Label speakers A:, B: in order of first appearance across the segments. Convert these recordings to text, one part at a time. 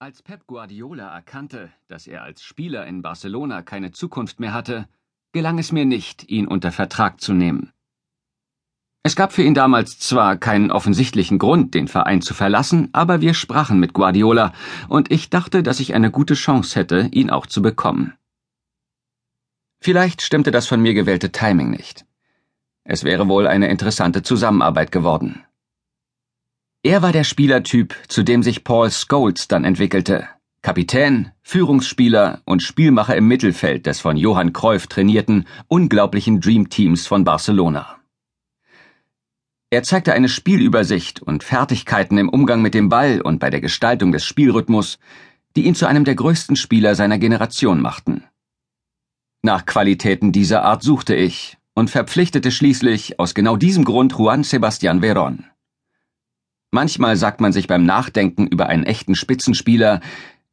A: Als Pep Guardiola erkannte, dass er als Spieler in Barcelona keine Zukunft mehr hatte, gelang es mir nicht, ihn unter Vertrag zu nehmen. Es gab für ihn damals zwar keinen offensichtlichen Grund, den Verein zu verlassen, aber wir sprachen mit Guardiola, und ich dachte, dass ich eine gute Chance hätte, ihn auch zu bekommen. Vielleicht stimmte das von mir gewählte Timing nicht. Es wäre wohl eine interessante Zusammenarbeit geworden. Er war der Spielertyp, zu dem sich Paul Scholes dann entwickelte. Kapitän, Führungsspieler und Spielmacher im Mittelfeld des von Johann Cruyff trainierten, unglaublichen Dreamteams von Barcelona. Er zeigte eine Spielübersicht und Fertigkeiten im Umgang mit dem Ball und bei der Gestaltung des Spielrhythmus, die ihn zu einem der größten Spieler seiner Generation machten. Nach Qualitäten dieser Art suchte ich und verpflichtete schließlich aus genau diesem Grund Juan Sebastián Verón. Manchmal sagt man sich beim Nachdenken über einen echten Spitzenspieler,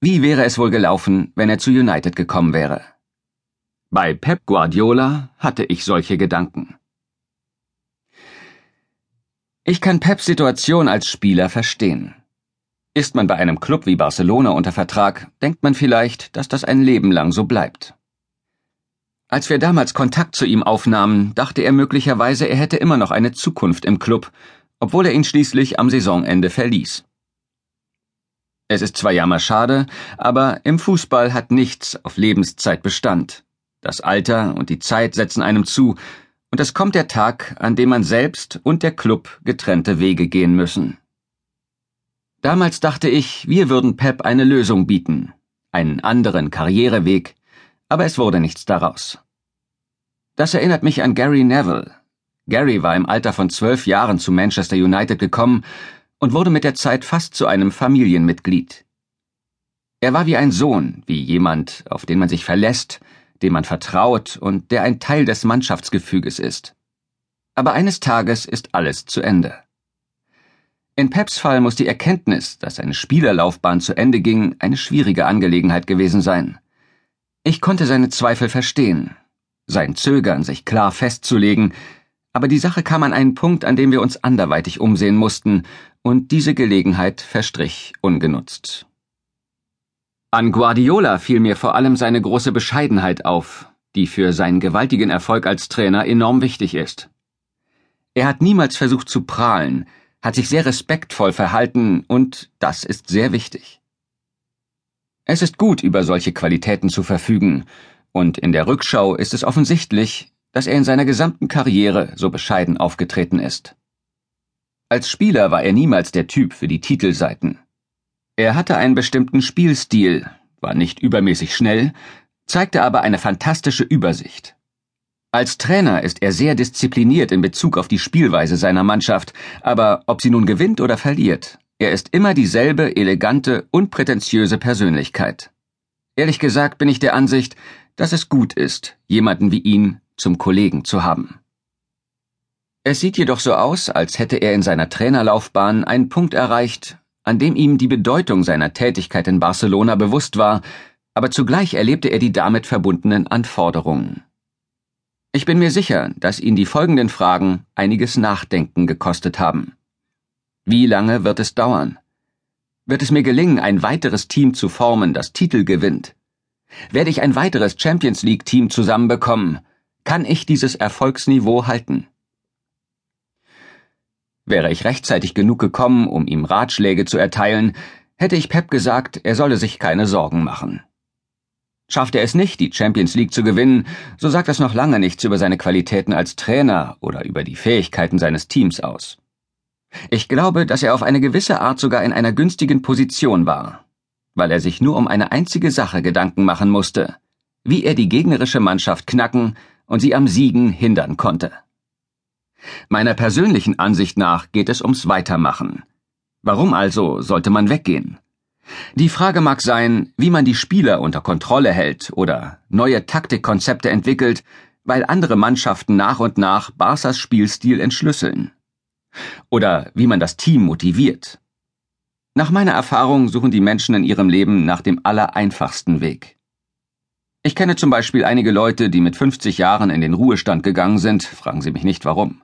A: wie wäre es wohl gelaufen, wenn er zu United gekommen wäre. Bei Pep Guardiola hatte ich solche Gedanken. Ich kann Peps Situation als Spieler verstehen. Ist man bei einem Club wie Barcelona unter Vertrag, denkt man vielleicht, dass das ein Leben lang so bleibt. Als wir damals Kontakt zu ihm aufnahmen, dachte er möglicherweise, er hätte immer noch eine Zukunft im Club obwohl er ihn schließlich am Saisonende verließ. Es ist zwar jammerschade, aber im Fußball hat nichts auf Lebenszeit Bestand. Das Alter und die Zeit setzen einem zu, und es kommt der Tag, an dem man selbst und der Club getrennte Wege gehen müssen. Damals dachte ich, wir würden Pep eine Lösung bieten, einen anderen Karriereweg, aber es wurde nichts daraus. Das erinnert mich an Gary Neville, Gary war im Alter von zwölf Jahren zu Manchester United gekommen und wurde mit der Zeit fast zu einem Familienmitglied. Er war wie ein Sohn, wie jemand, auf den man sich verlässt, dem man vertraut und der ein Teil des Mannschaftsgefüges ist. Aber eines Tages ist alles zu Ende. In Peps Fall muss die Erkenntnis, dass seine Spielerlaufbahn zu Ende ging, eine schwierige Angelegenheit gewesen sein. Ich konnte seine Zweifel verstehen, sein Zögern, sich klar festzulegen, aber die Sache kam an einen Punkt, an dem wir uns anderweitig umsehen mussten, und diese Gelegenheit verstrich ungenutzt. An Guardiola fiel mir vor allem seine große Bescheidenheit auf, die für seinen gewaltigen Erfolg als Trainer enorm wichtig ist. Er hat niemals versucht zu prahlen, hat sich sehr respektvoll verhalten, und das ist sehr wichtig. Es ist gut, über solche Qualitäten zu verfügen, und in der Rückschau ist es offensichtlich, dass er in seiner gesamten Karriere so bescheiden aufgetreten ist. Als Spieler war er niemals der Typ für die Titelseiten. Er hatte einen bestimmten Spielstil, war nicht übermäßig schnell, zeigte aber eine fantastische Übersicht. Als Trainer ist er sehr diszipliniert in Bezug auf die Spielweise seiner Mannschaft, aber ob sie nun gewinnt oder verliert, er ist immer dieselbe elegante, unprätentiöse Persönlichkeit. Ehrlich gesagt bin ich der Ansicht, dass es gut ist, jemanden wie ihn zum Kollegen zu haben. Es sieht jedoch so aus, als hätte er in seiner Trainerlaufbahn einen Punkt erreicht, an dem ihm die Bedeutung seiner Tätigkeit in Barcelona bewusst war, aber zugleich erlebte er die damit verbundenen Anforderungen. Ich bin mir sicher, dass ihn die folgenden Fragen einiges Nachdenken gekostet haben. Wie lange wird es dauern? Wird es mir gelingen, ein weiteres Team zu formen, das Titel gewinnt? Werde ich ein weiteres Champions League Team zusammenbekommen? Kann ich dieses Erfolgsniveau halten? Wäre ich rechtzeitig genug gekommen, um ihm Ratschläge zu erteilen, hätte ich Pep gesagt, er solle sich keine Sorgen machen. Schafft er es nicht, die Champions League zu gewinnen, so sagt das noch lange nichts über seine Qualitäten als Trainer oder über die Fähigkeiten seines Teams aus. Ich glaube, dass er auf eine gewisse Art sogar in einer günstigen Position war, weil er sich nur um eine einzige Sache Gedanken machen musste, wie er die gegnerische Mannschaft knacken und sie am Siegen hindern konnte. Meiner persönlichen Ansicht nach geht es ums Weitermachen. Warum also sollte man weggehen? Die Frage mag sein, wie man die Spieler unter Kontrolle hält oder neue Taktikkonzepte entwickelt, weil andere Mannschaften nach und nach Barca's Spielstil entschlüsseln. Oder wie man das Team motiviert. Nach meiner Erfahrung suchen die Menschen in ihrem Leben nach dem allereinfachsten Weg. Ich kenne zum Beispiel einige Leute, die mit 50 Jahren in den Ruhestand gegangen sind, fragen Sie mich nicht warum.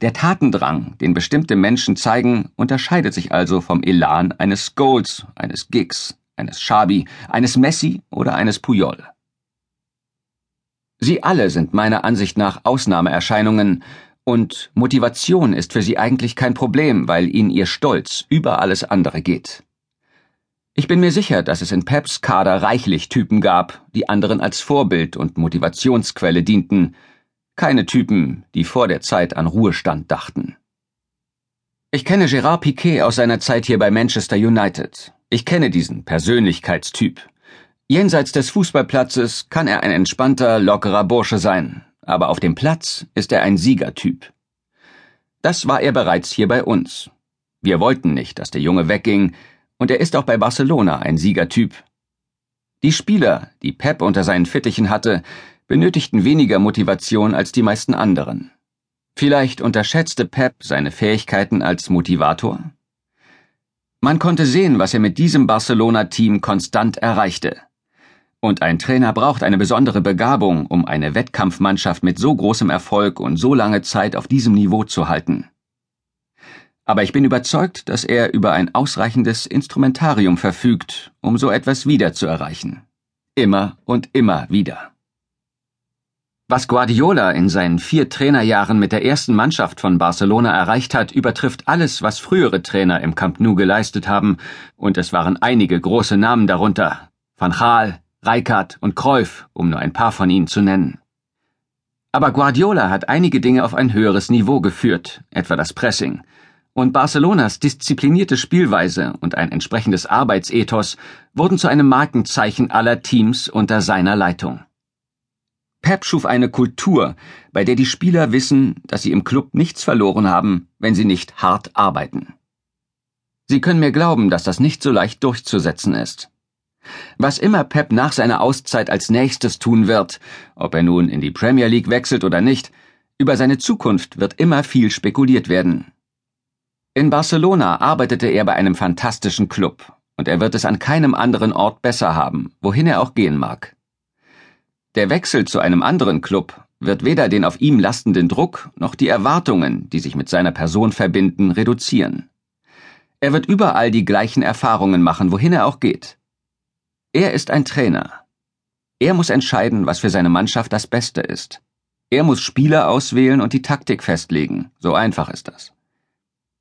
A: Der Tatendrang, den bestimmte Menschen zeigen, unterscheidet sich also vom Elan eines Scholes, eines Giggs, eines Schabi, eines Messi oder eines Puyol. Sie alle sind meiner Ansicht nach Ausnahmeerscheinungen, und Motivation ist für sie eigentlich kein Problem, weil ihnen ihr Stolz über alles andere geht. Ich bin mir sicher, dass es in Peps Kader reichlich Typen gab, die anderen als Vorbild und Motivationsquelle dienten, keine Typen, die vor der Zeit an Ruhestand dachten. Ich kenne Gerard Piquet aus seiner Zeit hier bei Manchester United. Ich kenne diesen Persönlichkeitstyp. Jenseits des Fußballplatzes kann er ein entspannter, lockerer Bursche sein, aber auf dem Platz ist er ein Siegertyp. Das war er bereits hier bei uns. Wir wollten nicht, dass der Junge wegging, und er ist auch bei Barcelona ein Siegertyp. Die Spieler, die Pep unter seinen Fittichen hatte, benötigten weniger Motivation als die meisten anderen. Vielleicht unterschätzte Pep seine Fähigkeiten als Motivator? Man konnte sehen, was er mit diesem Barcelona-Team konstant erreichte. Und ein Trainer braucht eine besondere Begabung, um eine Wettkampfmannschaft mit so großem Erfolg und so lange Zeit auf diesem Niveau zu halten. Aber ich bin überzeugt, dass er über ein ausreichendes Instrumentarium verfügt, um so etwas wieder zu erreichen. Immer und immer wieder. Was Guardiola in seinen vier Trainerjahren mit der ersten Mannschaft von Barcelona erreicht hat, übertrifft alles, was frühere Trainer im Camp Nou geleistet haben, und es waren einige große Namen darunter. Van Gaal, Rijkaard und Cruyff, um nur ein paar von ihnen zu nennen. Aber Guardiola hat einige Dinge auf ein höheres Niveau geführt, etwa das Pressing, und Barcelonas disziplinierte Spielweise und ein entsprechendes Arbeitsethos wurden zu einem Markenzeichen aller Teams unter seiner Leitung. Pep schuf eine Kultur, bei der die Spieler wissen, dass sie im Club nichts verloren haben, wenn sie nicht hart arbeiten. Sie können mir glauben, dass das nicht so leicht durchzusetzen ist. Was immer Pep nach seiner Auszeit als nächstes tun wird, ob er nun in die Premier League wechselt oder nicht, über seine Zukunft wird immer viel spekuliert werden. In Barcelona arbeitete er bei einem fantastischen Club, und er wird es an keinem anderen Ort besser haben, wohin er auch gehen mag. Der Wechsel zu einem anderen Club wird weder den auf ihm lastenden Druck noch die Erwartungen, die sich mit seiner Person verbinden, reduzieren. Er wird überall die gleichen Erfahrungen machen, wohin er auch geht. Er ist ein Trainer. Er muss entscheiden, was für seine Mannschaft das Beste ist. Er muss Spieler auswählen und die Taktik festlegen. So einfach ist das.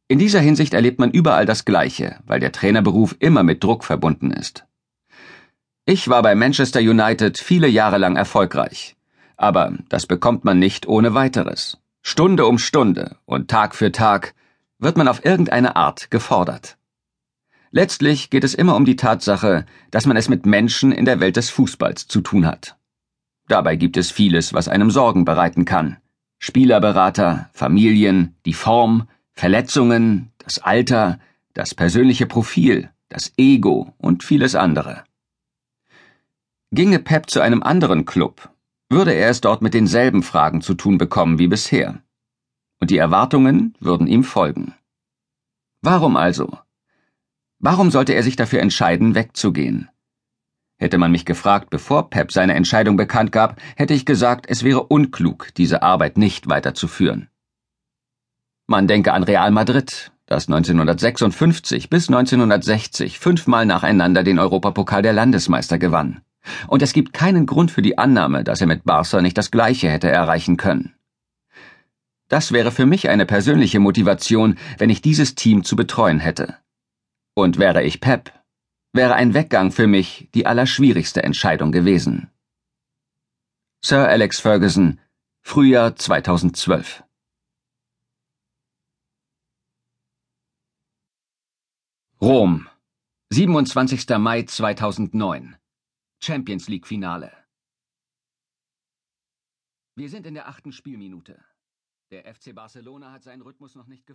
A: In dieser Hinsicht erlebt man überall das Gleiche, weil der Trainerberuf immer mit Druck verbunden ist. Ich war bei Manchester United viele Jahre lang erfolgreich. Aber das bekommt man nicht ohne weiteres. Stunde um Stunde und Tag für Tag wird man auf irgendeine Art gefordert. Letztlich geht es immer um die Tatsache, dass man es mit Menschen in der Welt des Fußballs zu tun hat. Dabei gibt es vieles, was einem Sorgen bereiten kann. Spielerberater, Familien, die Form, Verletzungen, das Alter, das persönliche Profil, das Ego und vieles andere. Ginge Pep zu einem anderen Club, würde er es dort mit denselben Fragen zu tun bekommen wie bisher. Und die Erwartungen würden ihm folgen. Warum also? Warum sollte er sich dafür entscheiden, wegzugehen? Hätte man mich gefragt, bevor Pep seine Entscheidung bekannt gab, hätte ich gesagt, es wäre unklug, diese Arbeit nicht weiterzuführen. Man denke an Real Madrid, das 1956 bis 1960 fünfmal nacheinander den Europapokal der Landesmeister gewann. Und es gibt keinen Grund für die Annahme, dass er mit Barca nicht das Gleiche hätte erreichen können. Das wäre für mich eine persönliche Motivation, wenn ich dieses Team zu betreuen hätte. Und wäre ich Pep, wäre ein Weggang für mich die allerschwierigste Entscheidung gewesen. Sir Alex Ferguson, Frühjahr 2012 Rom, 27. Mai 2009 Champions League Finale. Wir sind in der achten Spielminute. Der FC Barcelona hat seinen Rhythmus noch nicht gefunden.